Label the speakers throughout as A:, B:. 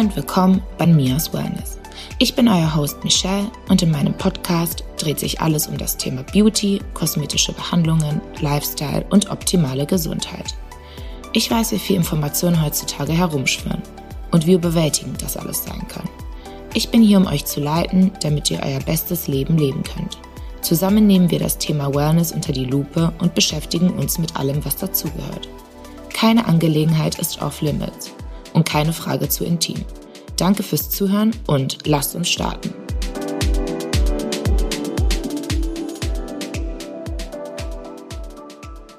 A: Und willkommen bei Mia's Wellness. Ich bin euer Host Michelle und in meinem Podcast dreht sich alles um das Thema Beauty, kosmetische Behandlungen, Lifestyle und optimale Gesundheit. Ich weiß, wie viel Informationen heutzutage herumschwirren und wie überwältigend das alles sein kann. Ich bin hier, um euch zu leiten, damit ihr euer bestes Leben leben könnt. Zusammen nehmen wir das Thema Wellness unter die Lupe und beschäftigen uns mit allem, was dazugehört. Keine Angelegenheit ist off-limits und keine Frage zu intim. Danke fürs Zuhören und lasst uns starten.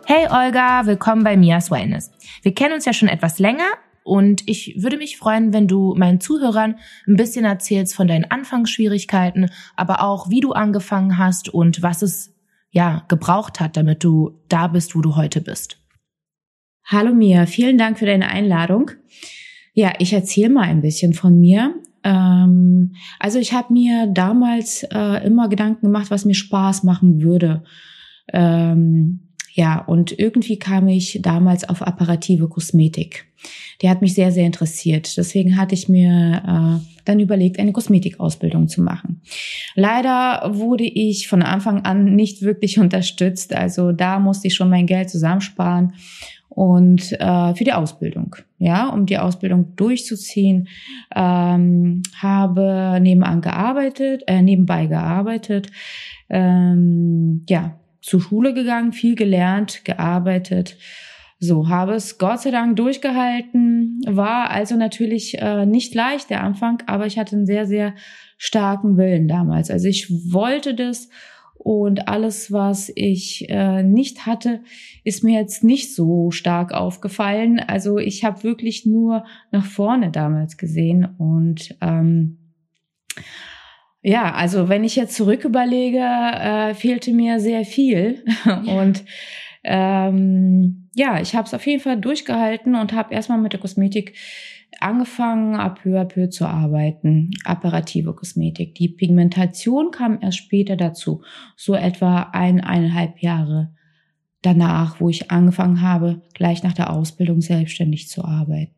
A: Hey Olga, willkommen bei Mias Wellness. Wir kennen uns ja schon etwas länger und ich würde mich freuen, wenn du meinen Zuhörern ein bisschen erzählst von deinen Anfangsschwierigkeiten, aber auch wie du angefangen hast und was es ja gebraucht hat, damit du da bist, wo du heute bist.
B: Hallo Mia, vielen Dank für deine Einladung. Ja, ich erzähle mal ein bisschen von mir. Ähm, also ich habe mir damals äh, immer Gedanken gemacht, was mir Spaß machen würde. Ähm, ja, und irgendwie kam ich damals auf apparative Kosmetik. Die hat mich sehr, sehr interessiert. Deswegen hatte ich mir äh, dann überlegt, eine Kosmetikausbildung zu machen. Leider wurde ich von Anfang an nicht wirklich unterstützt. Also da musste ich schon mein Geld zusammensparen und äh, für die Ausbildung, ja, um die Ausbildung durchzuziehen, ähm, habe nebenan gearbeitet, äh, nebenbei gearbeitet, ähm, ja, zur Schule gegangen, viel gelernt, gearbeitet. So, habe es Gott sei Dank durchgehalten, war also natürlich äh, nicht leicht der Anfang, aber ich hatte einen sehr, sehr starken Willen damals. Also ich wollte das und alles, was ich äh, nicht hatte, ist mir jetzt nicht so stark aufgefallen. Also ich habe wirklich nur nach vorne damals gesehen. Und ähm, ja, also wenn ich jetzt zurück überlege, äh, fehlte mir sehr viel. und ähm, ja, ich habe es auf jeden Fall durchgehalten und habe erstmal mit der Kosmetik angefangen, ab peu à peu zu arbeiten. Apparative Kosmetik. Die Pigmentation kam erst später dazu. So etwa eineinhalb Jahre danach, wo ich angefangen habe, gleich nach der Ausbildung selbstständig zu arbeiten.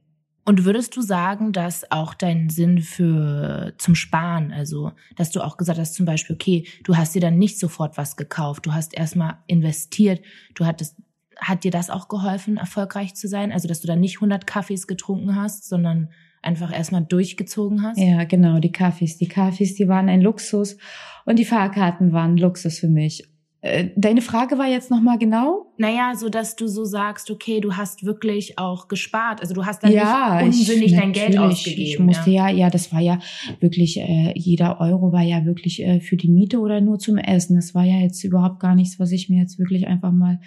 A: Und würdest du sagen, dass auch dein Sinn für zum Sparen, also dass du auch gesagt hast, zum Beispiel, okay, du hast dir dann nicht sofort was gekauft, du hast erstmal investiert, du hattest hat dir das auch geholfen, erfolgreich zu sein? Also, dass du dann nicht 100 Kaffees getrunken hast, sondern einfach erstmal durchgezogen hast?
B: Ja, genau, die Kaffees. Die Kaffees, die waren ein Luxus und die Fahrkarten waren Luxus für mich. Äh, deine Frage war jetzt nochmal genau?
A: Naja, so dass du so sagst, okay, du hast wirklich auch gespart. Also du hast dann ja, nicht unsinnig ich, dein Geld ausgegeben.
B: Ich musste ja. ja, ja, das war ja wirklich, äh, jeder Euro war ja wirklich äh, für die Miete oder nur zum Essen. Das war ja jetzt überhaupt gar nichts, was ich mir jetzt wirklich einfach mal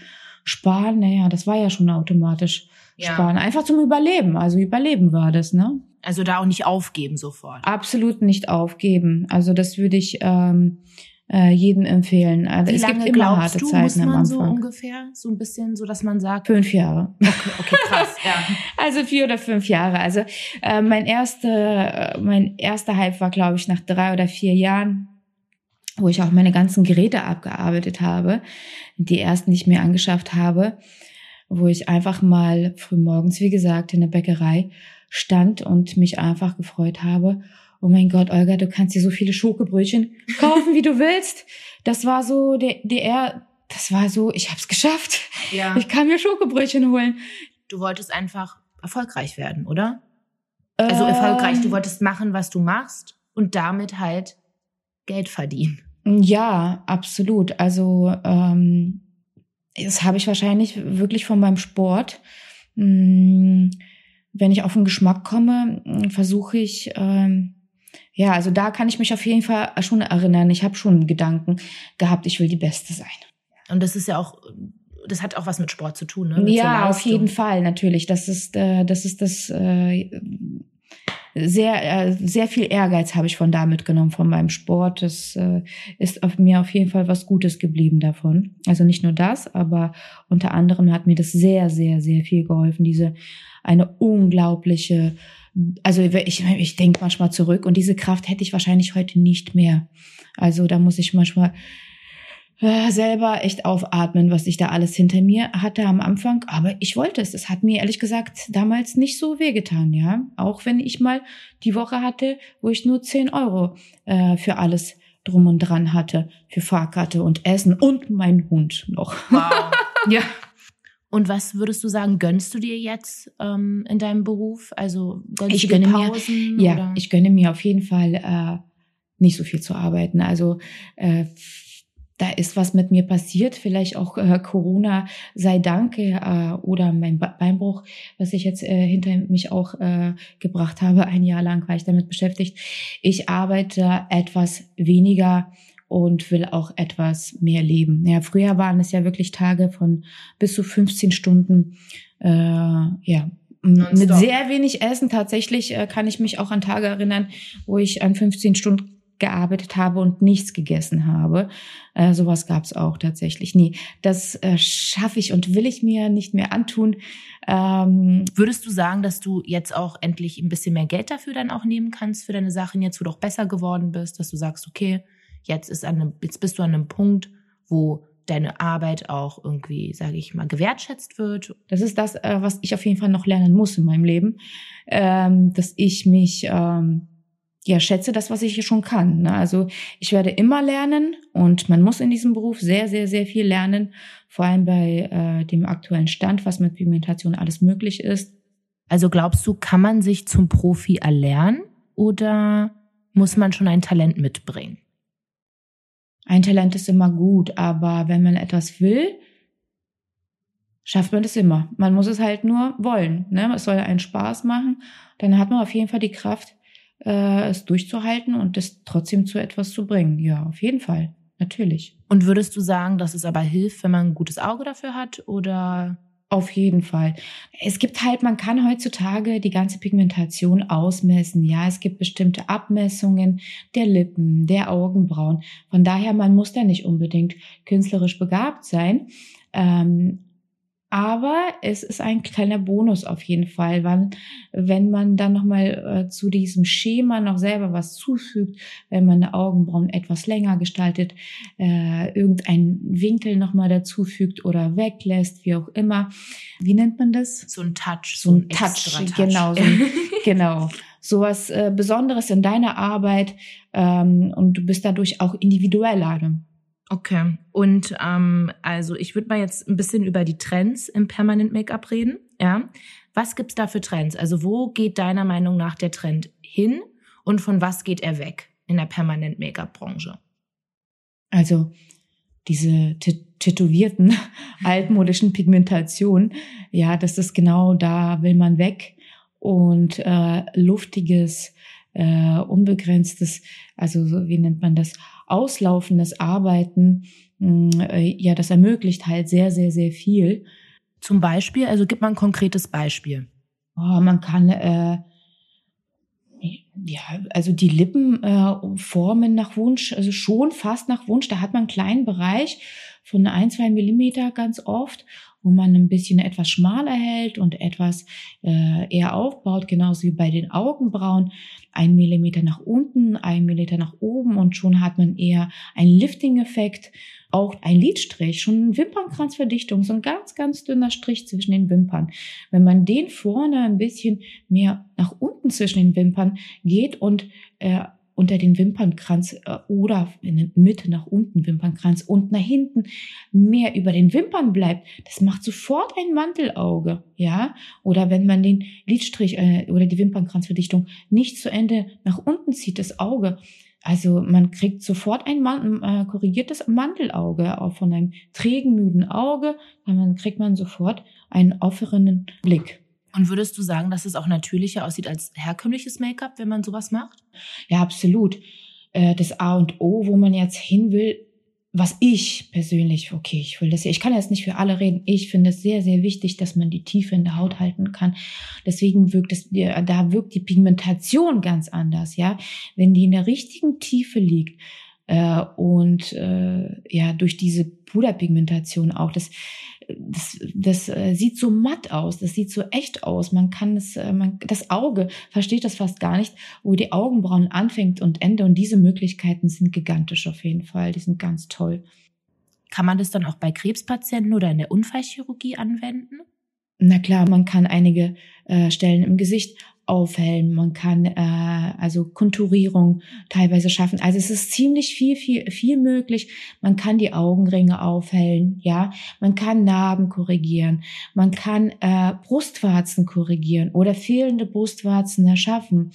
B: sparen, naja, das war ja schon automatisch ja. sparen. Einfach zum Überleben. Also Überleben war das, ne?
A: Also da auch nicht aufgeben sofort.
B: Absolut nicht aufgeben. Also das würde ich ähm, äh, jedem empfehlen. Also
A: Wie
B: es
A: lange
B: gibt immer harte
A: du,
B: Zeiten
A: muss man
B: am Anfang.
A: so ungefähr, so ein bisschen, so dass man sagt.
B: Fünf Jahre.
A: Okay, okay krass, ja.
B: Also vier oder fünf Jahre. Also äh, mein erster, äh, mein erster Hype war, glaube ich, nach drei oder vier Jahren wo ich auch meine ganzen Geräte abgearbeitet habe, die ersten, die ich mir angeschafft habe, wo ich einfach mal frühmorgens, wie gesagt, in der Bäckerei stand und mich einfach gefreut habe. Oh mein Gott, Olga, du kannst dir so viele Schokobrötchen kaufen, wie du willst. Das war so der, der, das war so, ich hab's geschafft. Ja. Ich kann mir Schokobrötchen holen.
A: Du wolltest einfach erfolgreich werden, oder? Also ähm, erfolgreich. Du wolltest machen, was du machst und damit halt Geld verdienen.
B: Ja, absolut. Also ähm, das habe ich wahrscheinlich wirklich von meinem Sport. Hm, wenn ich auf den Geschmack komme, hm, versuche ich, ähm, ja, also da kann ich mich auf jeden Fall schon erinnern. Ich habe schon Gedanken gehabt, ich will die Beste sein.
A: Und das ist ja auch, das hat auch was mit Sport zu tun, ne? Mit
B: ja, auf jeden Fall, natürlich. Das ist, äh, das ist das äh, sehr, äh, sehr viel Ehrgeiz habe ich von da mitgenommen, von meinem Sport. Das äh, ist auf mir auf jeden Fall was Gutes geblieben davon. Also nicht nur das, aber unter anderem hat mir das sehr, sehr, sehr viel geholfen. Diese eine unglaubliche, also ich, ich denke manchmal zurück und diese Kraft hätte ich wahrscheinlich heute nicht mehr. Also da muss ich manchmal selber echt aufatmen, was ich da alles hinter mir hatte am Anfang. Aber ich wollte es. Es hat mir ehrlich gesagt damals nicht so wehgetan, ja. Auch wenn ich mal die Woche hatte, wo ich nur 10 Euro äh, für alles drum und dran hatte. Für Fahrkarte und Essen und mein Hund noch.
A: Wow. ja. Und was würdest du sagen, gönnst du dir jetzt ähm, in deinem Beruf? Also gönnst
B: ich
A: du
B: gönne
A: Pausen?
B: Mir, ja,
A: oder?
B: ich gönne mir auf jeden Fall äh, nicht so viel zu arbeiten. Also äh, da ist was mit mir passiert, vielleicht auch äh, Corona sei Dank äh, oder mein Beinbruch, was ich jetzt äh, hinter mich auch äh, gebracht habe. Ein Jahr lang war ich damit beschäftigt. Ich arbeite etwas weniger und will auch etwas mehr leben. Ja, früher waren es ja wirklich Tage von bis zu 15 Stunden. Äh, ja, mit sehr wenig Essen. Tatsächlich äh, kann ich mich auch an Tage erinnern, wo ich an 15 Stunden gearbeitet habe und nichts gegessen habe. Äh, sowas gab es auch tatsächlich nie. Das äh, schaffe ich und will ich mir nicht mehr antun.
A: Ähm, Würdest du sagen, dass du jetzt auch endlich ein bisschen mehr Geld dafür dann auch nehmen kannst für deine Sachen, jetzt wo du auch besser geworden bist, dass du sagst, okay, jetzt ist an einem, jetzt bist du an einem Punkt, wo deine Arbeit auch irgendwie, sage ich mal, gewertschätzt wird.
B: Das ist das, äh, was ich auf jeden Fall noch lernen muss in meinem Leben, ähm, dass ich mich ähm, ja, schätze das, was ich hier schon kann. Ne? Also ich werde immer lernen und man muss in diesem Beruf sehr, sehr, sehr viel lernen, vor allem bei äh, dem aktuellen Stand, was mit Pigmentation alles möglich ist.
A: Also glaubst du, kann man sich zum Profi erlernen oder muss man schon ein Talent mitbringen?
B: Ein Talent ist immer gut, aber wenn man etwas will, schafft man das immer. Man muss es halt nur wollen. Ne? Es soll einen Spaß machen. Dann hat man auf jeden Fall die Kraft, äh, es durchzuhalten und das trotzdem zu etwas zu bringen. Ja, auf jeden Fall. Natürlich.
A: Und würdest du sagen, dass es aber hilft, wenn man ein gutes Auge dafür hat oder?
B: Auf jeden Fall. Es gibt halt, man kann heutzutage die ganze Pigmentation ausmessen. Ja, es gibt bestimmte Abmessungen der Lippen, der Augenbrauen. Von daher, man muss da nicht unbedingt künstlerisch begabt sein. Ähm, aber es ist ein kleiner Bonus auf jeden Fall, weil wenn man dann nochmal äh, zu diesem Schema noch selber was zufügt, wenn man die Augenbrauen etwas länger gestaltet, äh, irgendeinen Winkel nochmal dazufügt oder weglässt, wie auch immer. Wie nennt man das?
A: So ein Touch.
B: So, ein Touch, Touch, genau. So ein, genau. So was äh, Besonderes in deiner Arbeit ähm, und du bist dadurch auch individueller.
A: Okay. Und ähm, also ich würde mal jetzt ein bisschen über die Trends im Permanent Make-up reden. Ja. Was gibt's da für Trends? Also wo geht deiner Meinung nach der Trend hin und von was geht er weg in der Permanent Make-up-Branche?
B: Also diese tätowierten altmodischen Pigmentationen, ja, das ist genau da will man weg und äh, luftiges, äh, unbegrenztes, also wie nennt man das? Auslaufendes Arbeiten, mm, äh, ja, das ermöglicht halt sehr, sehr, sehr viel.
A: Zum Beispiel, also gib mal ein konkretes Beispiel.
B: Oh, man kann äh, ja, also die Lippen äh, formen nach Wunsch, also schon fast nach Wunsch. Da hat man einen kleinen Bereich von ein, zwei Millimeter ganz oft, wo man ein bisschen etwas schmaler hält und etwas äh, eher aufbaut, genauso wie bei den Augenbrauen. Ein Millimeter nach unten, ein Millimeter nach oben und schon hat man eher einen Lifting-Effekt. Auch ein Lidstrich, schon eine Wimpernkranzverdichtung, so ein ganz, ganz dünner Strich zwischen den Wimpern. Wenn man den vorne ein bisschen mehr nach unten zwischen den Wimpern geht und äh, unter den Wimpernkranz äh, oder in der Mitte nach unten Wimpernkranz und nach hinten mehr über den Wimpern bleibt, das macht sofort ein Mantelauge, ja? Oder wenn man den Lidstrich äh, oder die Wimpernkranzverdichtung nicht zu Ende nach unten zieht, das Auge, also man kriegt sofort ein Man äh, korrigiertes Mantelauge auch von einem trägen, müden Auge, dann kriegt man sofort einen offenen Blick.
A: Und würdest du sagen, dass es auch natürlicher aussieht als herkömmliches Make-up, wenn man sowas macht?
B: Ja, absolut. Äh, das A und O, wo man jetzt hin will, was ich persönlich, okay, ich will das hier, ich kann jetzt nicht für alle reden, ich finde es sehr, sehr wichtig, dass man die Tiefe in der Haut halten kann. Deswegen wirkt es, da wirkt die Pigmentation ganz anders, ja. Wenn die in der richtigen Tiefe liegt, äh, und äh, ja, durch diese Puderpigmentation auch, das, das, das äh, sieht so matt aus, das sieht so echt aus. Man kann es, äh, man, das Auge versteht das fast gar nicht, wo die Augenbrauen anfängt und Ende. Und diese Möglichkeiten sind gigantisch auf jeden Fall. Die sind ganz toll.
A: Kann man das dann auch bei Krebspatienten oder in der Unfallchirurgie anwenden?
B: Na klar, man kann einige äh, Stellen im Gesicht aufhellen, man kann äh, also Konturierung teilweise schaffen. Also es ist ziemlich viel, viel, viel möglich. Man kann die Augenringe aufhellen, ja, man kann Narben korrigieren, man kann äh, Brustwarzen korrigieren oder fehlende Brustwarzen erschaffen.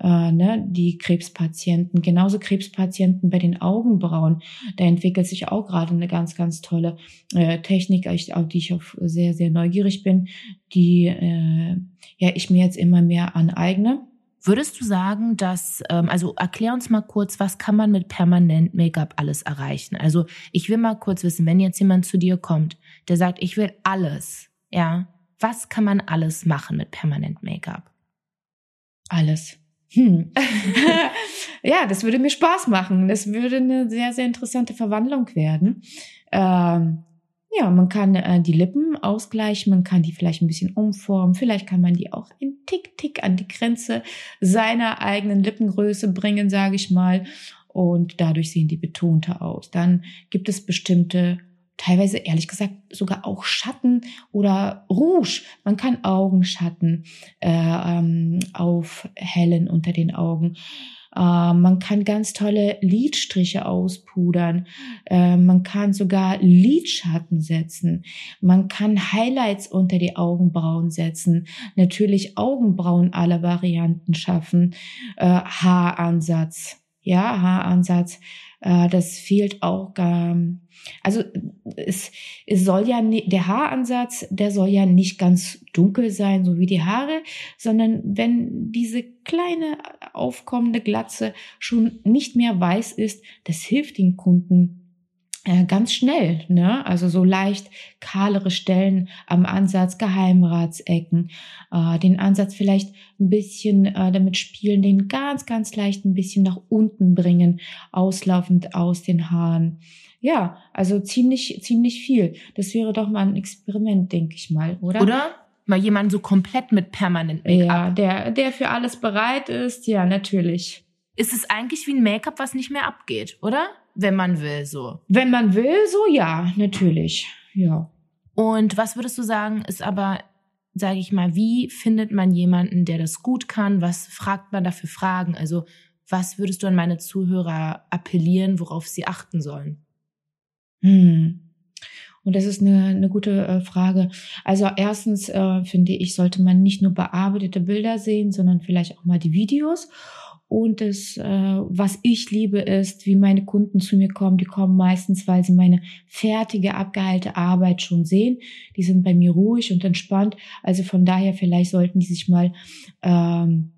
B: Äh, ne, die Krebspatienten, genauso Krebspatienten bei den Augenbrauen. Da entwickelt sich auch gerade eine ganz, ganz tolle äh, Technik, auf die ich auch sehr, sehr neugierig bin, die äh, ja ich mir jetzt immer mehr aneigne.
A: Würdest du sagen, dass, ähm, also erklär uns mal kurz, was kann man mit permanent Make-up alles erreichen? Also ich will mal kurz wissen, wenn jetzt jemand zu dir kommt, der sagt, ich will alles, ja, was kann man alles machen mit permanent Make-up?
B: Alles. Hm. ja, das würde mir Spaß machen. Das würde eine sehr, sehr interessante Verwandlung werden. Ähm, ja, man kann äh, die Lippen ausgleichen, man kann die vielleicht ein bisschen umformen, vielleicht kann man die auch ein Tick, Tick an die Grenze seiner eigenen Lippengröße bringen, sage ich mal. Und dadurch sehen die betonter aus. Dann gibt es bestimmte, teilweise ehrlich gesagt sogar auch Schatten oder Rouge. Man kann Augenschatten äh, ähm, aufhellen unter den Augen. Äh, man kann ganz tolle Lidstriche auspudern. Äh, man kann sogar Lidschatten setzen. Man kann Highlights unter die Augenbrauen setzen. Natürlich Augenbrauen aller Varianten schaffen. Äh, Haaransatz. Ja, Haaransatz. Äh, das fehlt auch. Ähm, also es, es soll ja der Haaransatz, der soll ja nicht ganz dunkel sein, so wie die Haare, sondern wenn diese kleine aufkommende Glatze schon nicht mehr weiß ist, das hilft den Kunden ganz schnell, ne? Also so leicht kahlere Stellen am Ansatz, Geheimratsecken, äh, den Ansatz vielleicht ein bisschen äh, damit spielen, den ganz, ganz leicht ein bisschen nach unten bringen, auslaufend aus den Haaren. Ja, also ziemlich, ziemlich viel. Das wäre doch mal ein Experiment, denke ich mal, oder?
A: Oder? Mal jemanden so komplett mit permanent
B: Make-up. Ja, der, der für alles bereit ist, ja, natürlich.
A: Ist es eigentlich wie ein Make-up, was nicht mehr abgeht, oder? Wenn man will, so.
B: Wenn man will, so ja, natürlich. Ja.
A: Und was würdest du sagen, ist aber, sage ich mal, wie findet man jemanden, der das gut kann? Was fragt man da für Fragen? Also, was würdest du an meine Zuhörer appellieren, worauf sie achten sollen?
B: Hm. Und das ist eine, eine gute äh, Frage. Also erstens äh, finde ich, sollte man nicht nur bearbeitete Bilder sehen, sondern vielleicht auch mal die Videos. Und das, äh, was ich liebe, ist, wie meine Kunden zu mir kommen. Die kommen meistens, weil sie meine fertige, abgeheilte Arbeit schon sehen. Die sind bei mir ruhig und entspannt. Also von daher, vielleicht sollten die sich mal ähm,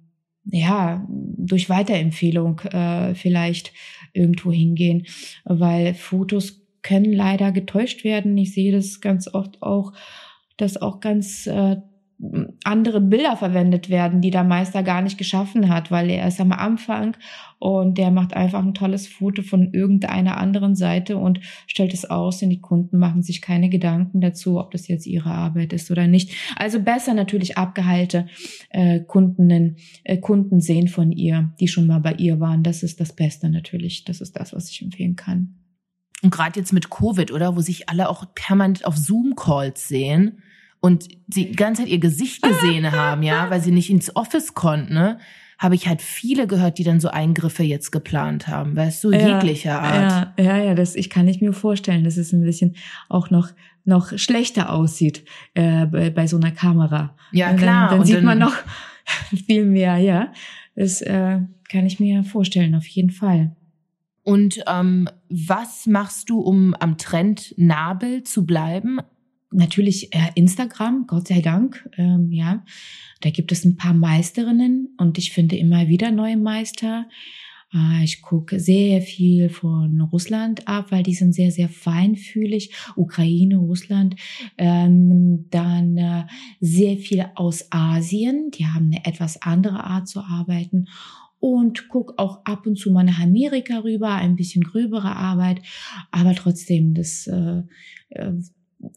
B: ja durch Weiterempfehlung äh, vielleicht irgendwo hingehen, weil Fotos können leider getäuscht werden. Ich sehe das ganz oft auch, dass auch ganz äh, andere Bilder verwendet werden, die der Meister gar nicht geschaffen hat, weil er ist am Anfang und der macht einfach ein tolles Foto von irgendeiner anderen Seite und stellt es aus und die Kunden machen sich keine Gedanken dazu, ob das jetzt ihre Arbeit ist oder nicht. Also besser natürlich abgeheilte äh, Kundinnen, äh, Kunden sehen von ihr, die schon mal bei ihr waren. Das ist das Beste natürlich. Das ist das, was ich empfehlen kann.
A: Und gerade jetzt mit Covid, oder, wo sich alle auch permanent auf Zoom-Calls sehen und die ganze Zeit ihr Gesicht gesehen haben, ja, weil sie nicht ins Office konnten, ne? habe ich halt viele gehört, die dann so Eingriffe jetzt geplant haben, weißt du, ja, jeglicher Art.
B: Ja, ja, ja, das ich kann ich mir vorstellen, dass es ein bisschen auch noch noch schlechter aussieht äh, bei, bei so einer Kamera.
A: Ja, klar.
B: Dann, dann sieht dann, man noch viel mehr, ja. Das äh, kann ich mir vorstellen, auf jeden Fall.
A: Und ähm, was machst du, um am Trend Nabel zu bleiben?
B: Natürlich äh, Instagram, Gott sei Dank, ähm, ja. Da gibt es ein paar Meisterinnen und ich finde immer wieder neue Meister. Äh, ich gucke sehr viel von Russland ab, weil die sind sehr, sehr feinfühlig. Ukraine, Russland. Ähm, dann äh, sehr viel aus Asien. Die haben eine etwas andere Art zu arbeiten und guck auch ab und zu mal nach Amerika rüber, ein bisschen gröbere Arbeit, aber trotzdem das äh,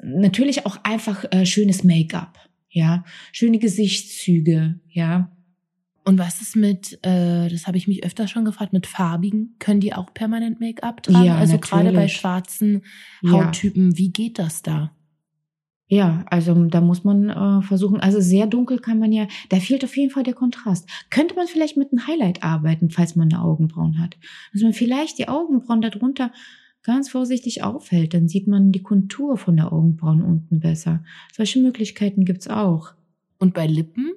B: natürlich auch einfach äh, schönes Make-up, ja, schöne Gesichtszüge, ja.
A: Und was ist mit, äh, das habe ich mich öfter schon gefragt, mit farbigen? Können die auch permanent Make-up tragen?
B: Ja,
A: also gerade bei schwarzen
B: Ja.
A: Hauttypen, wie geht das da?
B: Ja, also da muss man äh, versuchen, also sehr dunkel kann man ja, da fehlt auf jeden Fall der Kontrast. Könnte man vielleicht mit einem Highlight arbeiten, falls man eine Augenbrauen hat. Dass man vielleicht die Augenbrauen darunter ganz vorsichtig aufhält, dann sieht man die Kontur von der Augenbrauen unten besser. Solche Möglichkeiten gibt's auch.
A: Und bei Lippen?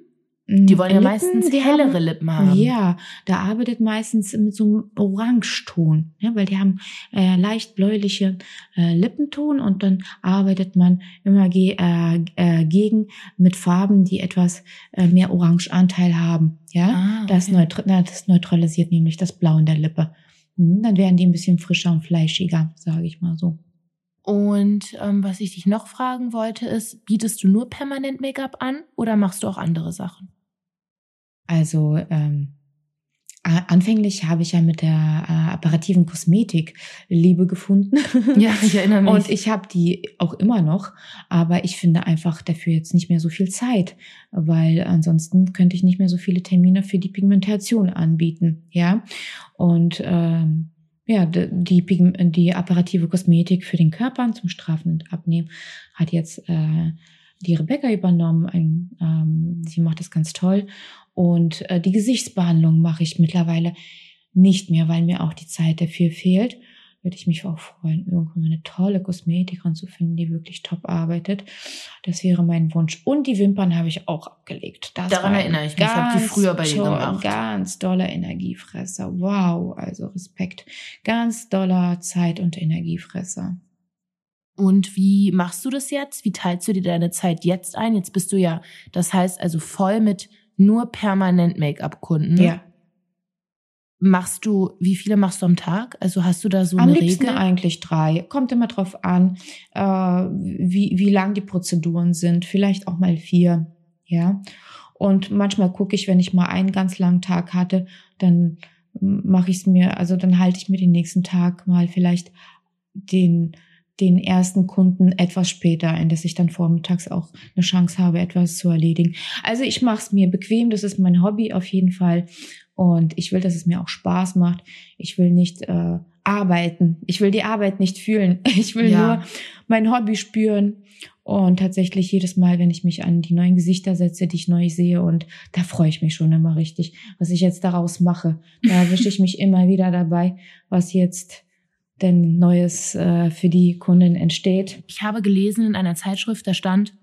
A: Die wollen ja
B: Lippen,
A: meistens
B: die
A: hellere
B: haben,
A: Lippen haben.
B: Ja, da arbeitet meistens mit so einem Orangeton, ja, weil die haben äh, leicht bläuliche äh, Lippenton und dann arbeitet man immer ge äh, äh, gegen mit Farben, die etwas äh, mehr Orangeanteil haben. Ja,
A: Ah,
B: das,
A: okay.
B: neutr na, das neutralisiert nämlich das Blau in der Lippe. Hm, Dann werden die ein bisschen frischer und fleischiger, sage ich mal so.
A: Und ähm, was ich dich noch fragen wollte, ist, bietest du nur permanent Make-up an oder machst du auch andere Sachen?
B: Also ähm, anfänglich habe ich ja mit der äh, apparativen Kosmetik Liebe gefunden.
A: Ja, ich erinnere mich.
B: Und ich habe die auch immer noch, aber ich finde einfach dafür jetzt nicht mehr so viel Zeit, weil ansonsten könnte ich nicht mehr so viele Termine für die Pigmentation anbieten, ja. Und ähm, ja, die, Pigm die apparative Kosmetik für den Körper zum Strafen und Abnehmen hat jetzt äh, die Rebecca übernommen. Ein, ähm, sie macht das ganz toll. Und äh, die Gesichtsbehandlung mache ich mittlerweile nicht mehr, weil mir auch die Zeit dafür fehlt. Würde ich mich auch freuen, irgendwann eine tolle Kosmetikerin zu finden, die wirklich top arbeitet. Das wäre mein Wunsch. Und die Wimpern habe ich auch abgelegt. Das
A: Daran erinnere ich mich. Ich habe die früher bei dir gemacht.
B: Ganz doller Energiefresser. Wow, also Respekt. Ganz doller Zeit- und Energiefresser.
A: Und wie machst du das jetzt? Wie teilst du dir deine Zeit jetzt ein? Jetzt bist du ja, das heißt also voll mit nur permanent Make-up-Kunden.
B: Ja.
A: Machst du, wie viele machst du am Tag? Also hast du da so
B: Am
A: eine
B: liebsten
A: Regel?
B: eigentlich drei. Kommt immer drauf an, äh, wie, wie lang die Prozeduren sind. Vielleicht auch mal vier. Ja. Und manchmal gucke ich, wenn ich mal einen ganz langen Tag hatte, dann mache ich es mir, also dann halte ich mir den nächsten Tag mal vielleicht den, den ersten Kunden etwas später ein, dass ich dann vormittags auch eine Chance habe, etwas zu erledigen. Also ich mache es mir bequem, das ist mein Hobby auf jeden Fall. Und ich will, dass es mir auch Spaß macht. Ich will nicht äh, arbeiten. Ich will die Arbeit nicht fühlen. Ich will
A: Ja.
B: nur mein Hobby spüren. Und tatsächlich jedes Mal, wenn ich mich an die neuen Gesichter setze, die ich neu sehe, und da freue ich mich schon immer richtig, was ich jetzt daraus mache. Da erwische ich mich immer wieder dabei, was jetzt denn Neues äh, für die Kunden entsteht.
A: Ich habe gelesen in einer Zeitschrift, da stand,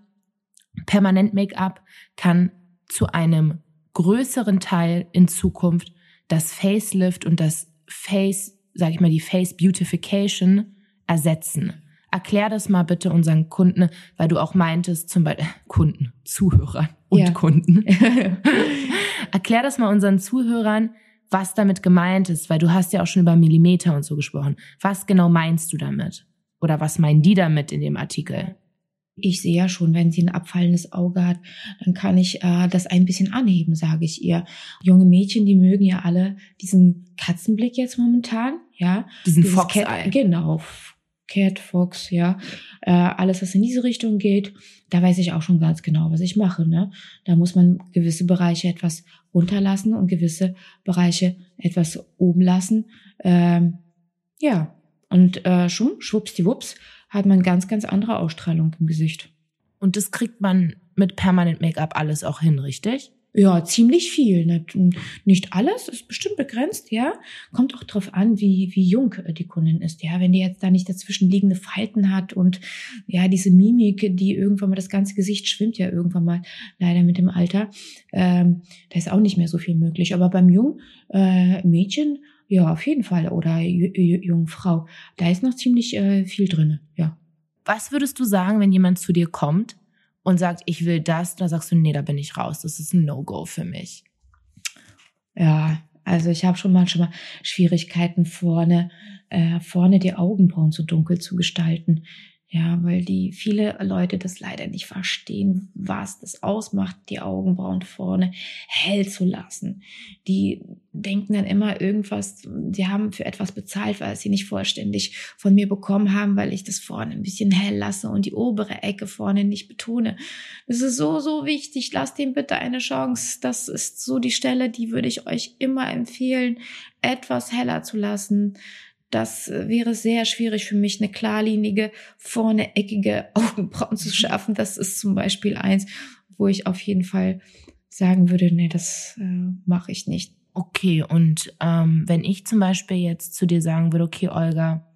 A: permanent Make-up kann zu einem größeren Teil in Zukunft das Facelift und das Face, sag ich mal, die Face Beautification ersetzen. Erklär das mal bitte unseren Kunden, weil du auch meintest, zum Beispiel Kunden, Zuhörern und
B: Ja.
A: Kunden. Erklär das mal unseren Zuhörern, was damit gemeint ist, weil du hast ja auch schon über Millimeter und so gesprochen. Was genau meinst du damit? Oder was meinen die damit in dem Artikel?
B: Ich sehe ja schon, wenn sie ein abfallendes Auge hat, dann kann ich äh, das ein bisschen anheben, sage ich ihr. Junge Mädchen, die mögen ja alle diesen Katzenblick jetzt momentan, ja.
A: Diesen Fox-Eye.
B: Cat, genau. Cat, Fox, ja. Äh, alles, was in diese Richtung geht, da weiß ich auch schon ganz genau, was ich mache. Ne? Da muss man gewisse Bereiche etwas runterlassen und gewisse Bereiche etwas oben lassen. Ähm, ja, und äh, schon, schwuppsdiwupps, hat man ganz, ganz andere Ausstrahlung im Gesicht.
A: Und das kriegt man mit Permanent Make-up alles auch hin, richtig?
B: Ja, ziemlich viel. Nicht, nicht alles, ist bestimmt begrenzt, ja. Kommt auch drauf an, wie, wie jung äh, die Kundin ist, ja. Wenn die jetzt da nicht dazwischen liegende Falten hat und ja, diese Mimik, die irgendwann mal das ganze Gesicht schwimmt ja irgendwann mal leider mit dem Alter, ähm, da ist auch nicht mehr so viel möglich. Aber beim jungen äh, Mädchen, ja, auf jeden Fall. Oder jungen Frau, da ist noch ziemlich äh, viel drinne, ja.
A: Was würdest du sagen, wenn jemand zu dir kommt und sagt, ich will das, dann sagst du, nee, da bin ich raus. Das ist ein No-Go für mich.
B: Ja, also ich habe schon manchmal Schwierigkeiten vorne, äh, vorne die Augenbrauen so dunkel zu gestalten. Ja, weil die viele Leute das leider nicht verstehen, was das ausmacht, die Augenbrauen vorne hell zu lassen. Die denken dann immer irgendwas, sie haben für etwas bezahlt, weil sie nicht vollständig von mir bekommen haben, weil ich das vorne ein bisschen hell lasse und die obere Ecke vorne nicht betone. Das ist so, so wichtig. Lasst ihm bitte eine Chance. Das ist so die Stelle, die würde ich euch immer empfehlen, etwas heller zu lassen das wäre sehr schwierig für mich, eine klarlinige, vorne eckige Augenbrauen zu schaffen. Das ist zum Beispiel eins, wo ich auf jeden Fall sagen würde, nee, das äh, mache ich nicht.
A: Okay, und ähm, wenn ich zum Beispiel jetzt zu dir sagen würde, okay, Olga,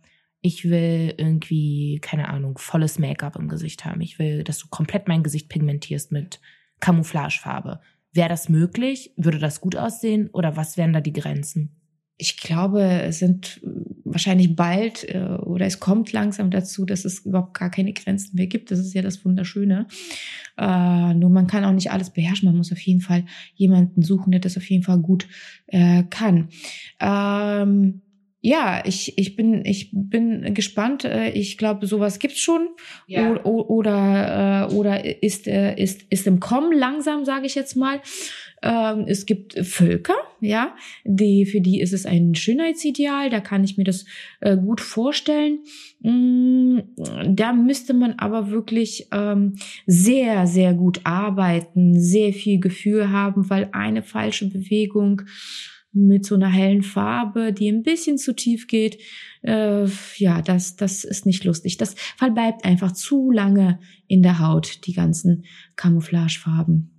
A: ich will irgendwie, keine Ahnung, volles Make-up im Gesicht haben. Ich will, dass du komplett mein Gesicht pigmentierst mit Camouflagefarbe. Wäre das möglich? Würde das gut aussehen? Oder was wären da die Grenzen?
B: Ich glaube, es sind wahrscheinlich bald äh, oder es kommt langsam dazu, dass es überhaupt gar keine Grenzen mehr gibt. Das ist ja das Wunderschöne. Äh, nur man kann auch nicht alles beherrschen. Man muss auf jeden Fall jemanden suchen, der das auf jeden Fall gut äh, kann. Ähm, ja, ich, ich bin ich bin gespannt. Äh, ich glaube, sowas gibt's schon ja. oder oder, äh, oder ist äh, ist ist im Kommen langsam, sage ich jetzt mal. Ähm, es gibt Völker, ja, die, für die ist es ein Schönheitsideal, da kann ich mir das äh, gut vorstellen. Mm, da müsste man aber wirklich ähm, sehr, sehr gut arbeiten, sehr viel Gefühl haben, weil eine falsche Bewegung mit so einer hellen Farbe, die ein bisschen zu tief geht, äh, ja, das, das ist nicht lustig. Das verbleibt einfach zu lange in der Haut, die ganzen Camouflagefarben.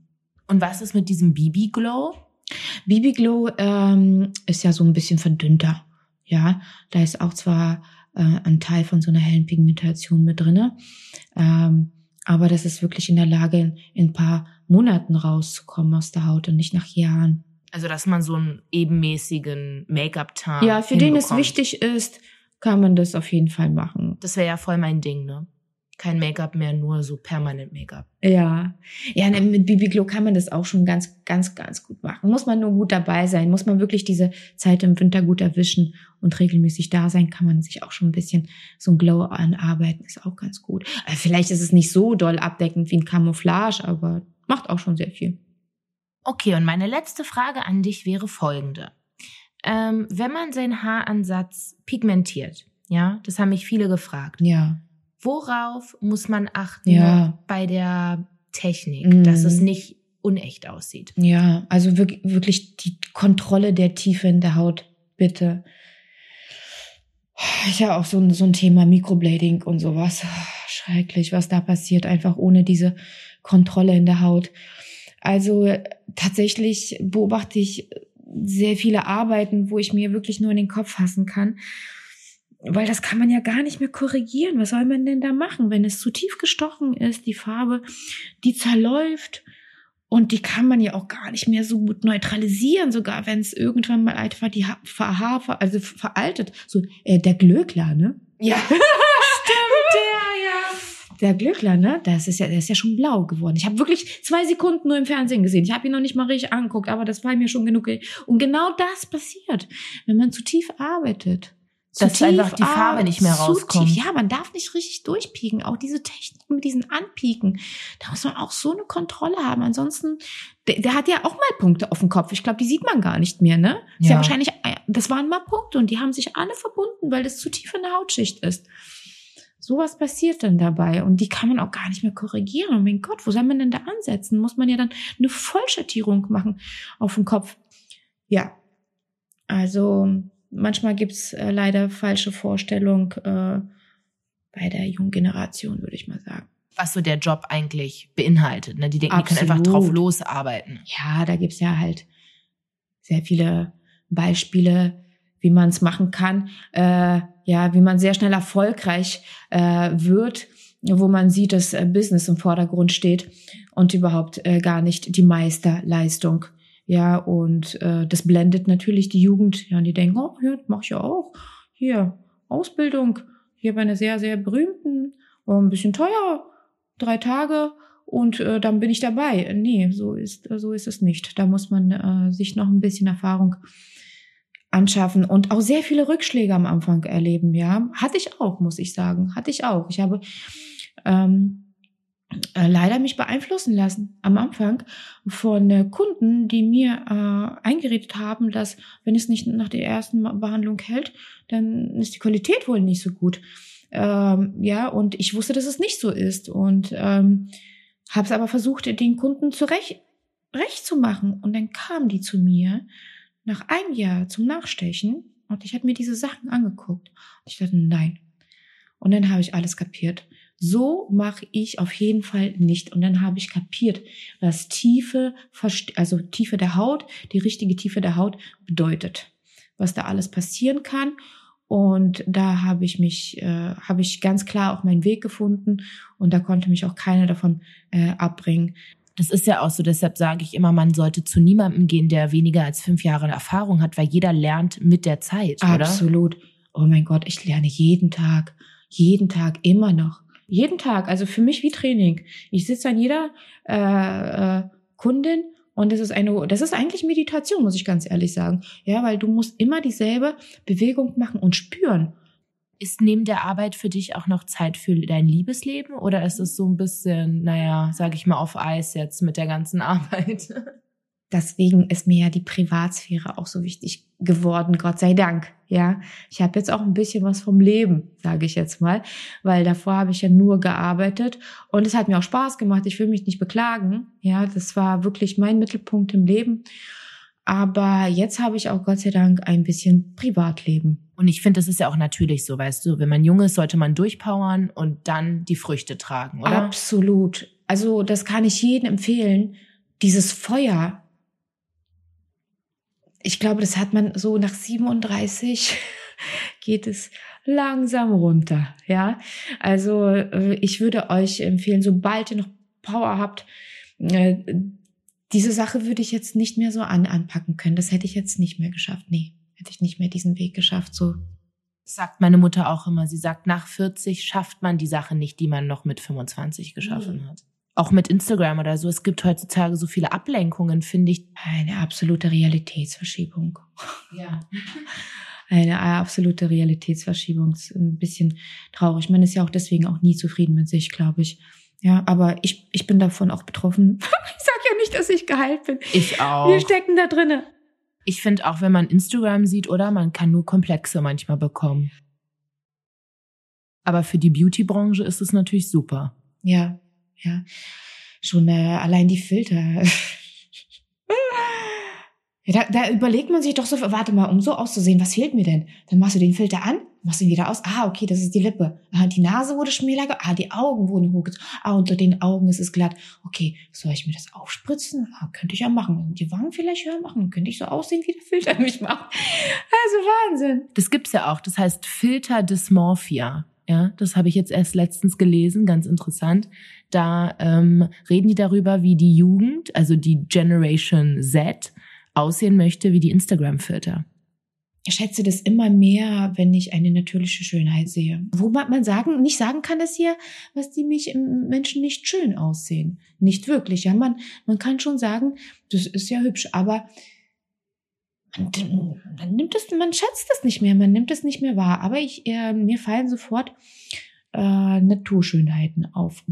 A: Und was ist mit diesem BB Glow?
B: BB Glow ähm, ist ja so ein bisschen verdünnter. Ja, da ist auch zwar äh, ein Teil von so einer hellen Pigmentation mit drinne, ähm, aber das ist wirklich in der Lage, in, in ein paar Monaten rauszukommen aus der Haut und nicht nach Jahren.
A: Also, dass man so einen ebenmäßigen Make-up-Tarn
B: Ja, für den es wichtig ist, kann man das auf jeden Fall machen.
A: Das wäre ja voll mein Ding, ne? Kein Make-up mehr, nur so permanent Make-up.
B: Ja. Ja, ne, mit Bibi Glow kann man das auch schon ganz, ganz, ganz gut machen. Muss man nur gut dabei sein. Muss man wirklich diese Zeit im Winter gut erwischen und regelmäßig da sein, kann man sich auch schon ein bisschen so ein Glow anarbeiten. Ist auch ganz gut. Also vielleicht ist es nicht so doll abdeckend wie ein Camouflage, aber macht auch schon sehr viel.
A: Okay, und meine letzte Frage an dich wäre folgende. Ähm, wenn man seinen Haaransatz pigmentiert, ja, das haben mich viele gefragt.
B: Ja
A: Worauf muss man achten ja. bei der Technik, mhm. dass es nicht unecht aussieht?
B: Ja, also wirklich die Kontrolle der Tiefe in der Haut, bitte. Ist ja auch so ein, so ein Thema Microblading und sowas. Schrecklich, was da passiert, einfach ohne diese Kontrolle in der Haut. Also tatsächlich beobachte ich sehr viele Arbeiten, wo ich mir wirklich nur in den Kopf fassen kann weil das kann man ja gar nicht mehr korrigieren. Was soll man denn da machen, wenn es zu tief gestochen ist, die Farbe, die zerläuft und die kann man ja auch gar nicht mehr so gut neutralisieren, sogar wenn es irgendwann mal einfach die Haare, also veraltet. So äh, der Glöckler, ne?
A: Ja. Stimmt, der, ja.
B: Der Glöckler, ne? Das ist ja, der ist ja schon blau geworden. Ich habe wirklich zwei Sekunden nur im Fernsehen gesehen. Ich habe ihn noch nicht mal richtig angeguckt, aber das war mir schon genug. Und genau das passiert, wenn man zu tief arbeitet
A: dass tief, einfach die Farbe ah, nicht mehr rauskommt.
B: Tief. Ja, man darf nicht richtig durchpieken. Auch diese Technik mit diesen Anpieken, da muss man auch so eine Kontrolle haben. Ansonsten, der, der hat ja auch mal Punkte auf dem Kopf. Ich glaube, die sieht man gar nicht mehr, ne? Ist ja. ja wahrscheinlich, äh, das waren mal Punkte und die haben sich alle verbunden, weil das zu tief in der Hautschicht ist. Sowas passiert dann dabei und die kann man auch gar nicht mehr korrigieren. Und mein Gott, wo soll man denn da ansetzen? Muss man ja dann eine Vollschattierung machen auf dem Kopf. Ja, also manchmal gibt's äh, leider falsche Vorstellungen äh, bei der jungen Generation, würde ich mal sagen.
A: Was so der Job eigentlich beinhaltet. Ne? Die denken, Absolut. die können einfach drauf losarbeiten.
B: Ja, da gibt's ja halt sehr viele Beispiele, wie man es machen kann. Äh, ja, wie man sehr schnell erfolgreich äh, wird, wo man sieht, dass äh, Business im Vordergrund steht und überhaupt äh, gar nicht die Meisterleistung ja, und äh, das blendet natürlich die Jugend. Ja, und die denken, oh, ja, mach ich ja auch. Hier, Ausbildung, hier bei einer sehr, sehr berühmten, oh, ein bisschen teuer, drei Tage und äh, dann bin ich dabei. Nee, so ist, so ist es nicht. Da muss man äh, sich noch ein bisschen Erfahrung anschaffen und auch sehr viele Rückschläge am Anfang erleben, ja. Hatte ich auch, muss ich sagen. Hatte ich auch. Ich habe ähm, äh, leider mich beeinflussen lassen am Anfang von äh, Kunden, die mir äh, eingeredet haben, dass wenn es nicht nach der ersten Behandlung hält, dann ist die Qualität wohl nicht so gut. Ähm, ja, und ich wusste, dass es nicht so ist und ähm, habe es aber versucht, den Kunden zurecht recht zu machen. Und dann kamen die zu mir nach einem Jahr zum Nachstechen und ich habe mir diese Sachen angeguckt. Und ich dachte, nein. Und dann habe ich alles kapiert. So mache ich auf jeden Fall nicht. Und dann habe ich kapiert, was Tiefe, also Tiefe der Haut, die richtige Tiefe der Haut bedeutet. Was da alles passieren kann. Und da habe ich mich, äh, habe ich ganz klar auch meinen Weg gefunden und da konnte mich auch keiner davon äh, abbringen.
A: Das ist ja auch so, deshalb sage ich immer, man sollte zu niemandem gehen, der weniger als fünf Jahre Erfahrung hat, weil jeder lernt mit der Zeit,
B: Absolut. oder? Absolut. Oh mein Gott, ich lerne jeden Tag, jeden Tag immer noch. Jeden Tag, also für mich wie Training. Ich sitze an jeder äh, äh, Kundin und das ist eine, das ist eigentlich Meditation, muss ich ganz ehrlich sagen. Ja, weil du musst immer dieselbe Bewegung machen und spüren.
A: Ist neben der Arbeit für dich auch noch Zeit für dein Liebesleben oder ist es so ein bisschen, naja, sag ich mal, auf Eis jetzt mit der ganzen Arbeit?
B: Deswegen ist mir ja die Privatsphäre auch so wichtig geworden, Gott sei Dank. Ja, ich habe jetzt auch ein bisschen was vom Leben, sage ich jetzt mal, weil davor habe ich ja nur gearbeitet und es hat mir auch Spaß gemacht. Ich will mich nicht beklagen. Ja, das war wirklich mein Mittelpunkt im Leben. Aber jetzt habe ich auch Gott sei Dank ein bisschen Privatleben.
A: Und ich finde, das ist ja auch natürlich so, weißt du, wenn man jung ist, sollte man durchpowern und dann die Früchte tragen, oder?
B: Absolut. Also das kann ich jedem empfehlen. Dieses Feuer. Ich glaube, das hat man so nach 37 geht es langsam runter, ja. Also äh, ich würde euch empfehlen, sobald ihr noch Power habt, äh, diese Sache würde ich jetzt nicht mehr so an, anpacken können. Das hätte ich jetzt nicht mehr geschafft. Nee, hätte ich nicht mehr diesen Weg geschafft. So
A: sagt meine Mutter auch immer. Sie sagt, nach 40 schafft man die Sache nicht, die man noch mit 25 geschaffen mhm. hat. Auch mit Instagram oder so. Es gibt heutzutage so viele Ablenkungen, finde ich.
B: Eine absolute Realitätsverschiebung.
A: Ja.
B: Eine absolute Realitätsverschiebung. Ist ein bisschen traurig. Man ist ja auch deswegen auch nie zufrieden mit sich, glaube ich. Ja, aber ich, ich bin davon auch betroffen. ich sag ja nicht, dass ich geheilt bin.
A: Ich auch.
B: Wir stecken da drinnen.
A: Ich finde auch, wenn man Instagram sieht, oder man kann nur Komplexe manchmal bekommen. Aber für die Beauty-Branche ist es natürlich super.
B: Ja, ja. Schon äh, allein die Filter. Ja, da, da überlegt man sich doch so, warte mal, um so auszusehen, was fehlt mir denn? Dann machst du den Filter an, machst ihn wieder aus. Ah, okay, das ist die Lippe. Ah, die Nase wurde schmäler. Ah, die Augen wurden hochgezogen. Ah, unter den Augen ist es glatt. Okay, soll ich mir das aufspritzen? Ah, könnte ich ja machen. Die Wangen vielleicht höher machen. Könnte ich so aussehen, wie der Filter mich macht. Also Wahnsinn.
A: Das gibt's ja auch. Das heißt Filterdysmorphia. Ja, das habe ich jetzt erst letztens gelesen, ganz interessant. Da ähm, reden die darüber, wie die Jugend, also die Generation Z, aussehen möchte wie die Instagram-Filter.
B: Ich schätze das immer mehr, wenn ich eine natürliche Schönheit sehe. Wo man sagen, nicht sagen kann, dass hier, was die mich im Menschen nicht schön aussehen. Nicht wirklich. Ja, man, man kann schon sagen, das ist ja hübsch, aber man, man nimmt es, man schätzt es nicht mehr, man nimmt es nicht mehr wahr. Aber ich, äh, mir fallen sofort äh, Naturschönheiten auf.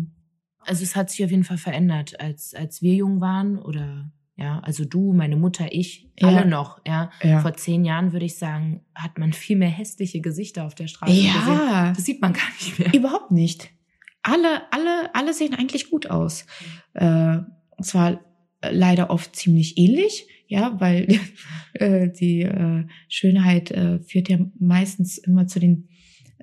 A: Also es hat sich auf jeden Fall verändert, als, als wir jung waren oder ja, also du, meine Mutter, ich, ja. alle noch, ja. ja. Vor zehn Jahren würde ich sagen, hat man viel mehr hässliche Gesichter auf der Straße
B: ja. gesehen.
A: Das sieht man gar nicht mehr.
B: Überhaupt nicht. Alle, alle, alle sehen eigentlich gut aus. Äh, und zwar leider oft ziemlich ähnlich, ja, weil äh, die äh, Schönheit äh, führt ja meistens immer zu den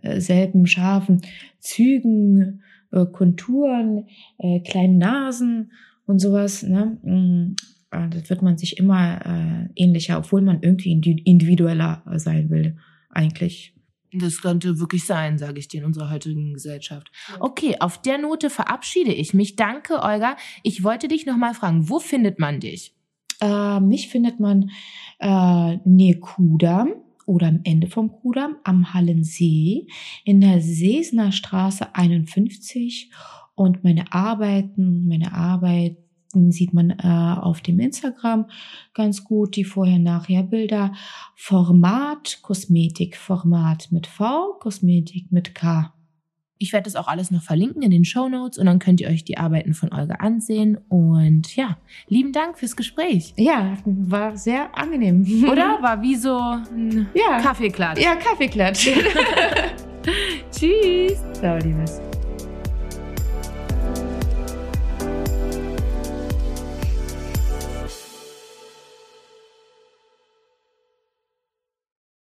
B: äh, selben scharfen Zügen, äh, Konturen, äh, kleinen Nasen und sowas. Ne? Mm, äh, das wird man sich immer äh, ähnlicher, obwohl man irgendwie individueller sein will, eigentlich.
A: Das könnte wirklich sein, sage ich dir, in unserer heutigen Gesellschaft. Okay, auf der Note verabschiede ich mich. Danke, Olga. Ich wollte dich nochmal fragen, wo findet man dich?
B: Äh, mich findet man äh, nähe Kudamm oder am Ende vom Kudamm am Hallensee in der Seesner Straße 51 und meine Arbeiten, meine Arbeit sieht man äh, auf dem Instagram ganz gut die Vorher-Nachher-Bilder. Format, Kosmetik, Format mit V, Kosmetik mit K.
A: Ich werde das auch alles noch verlinken in den Show Notes und dann könnt ihr euch die Arbeiten von Olga ansehen. Und ja, lieben Dank fürs Gespräch.
B: Ja, war sehr angenehm.
A: Oder? War wie so ein
B: Ja.
A: Kaffeeklatsch.
B: Ja, Kaffeeklatsch.
A: Tschüss.
B: Ciao, Liebes.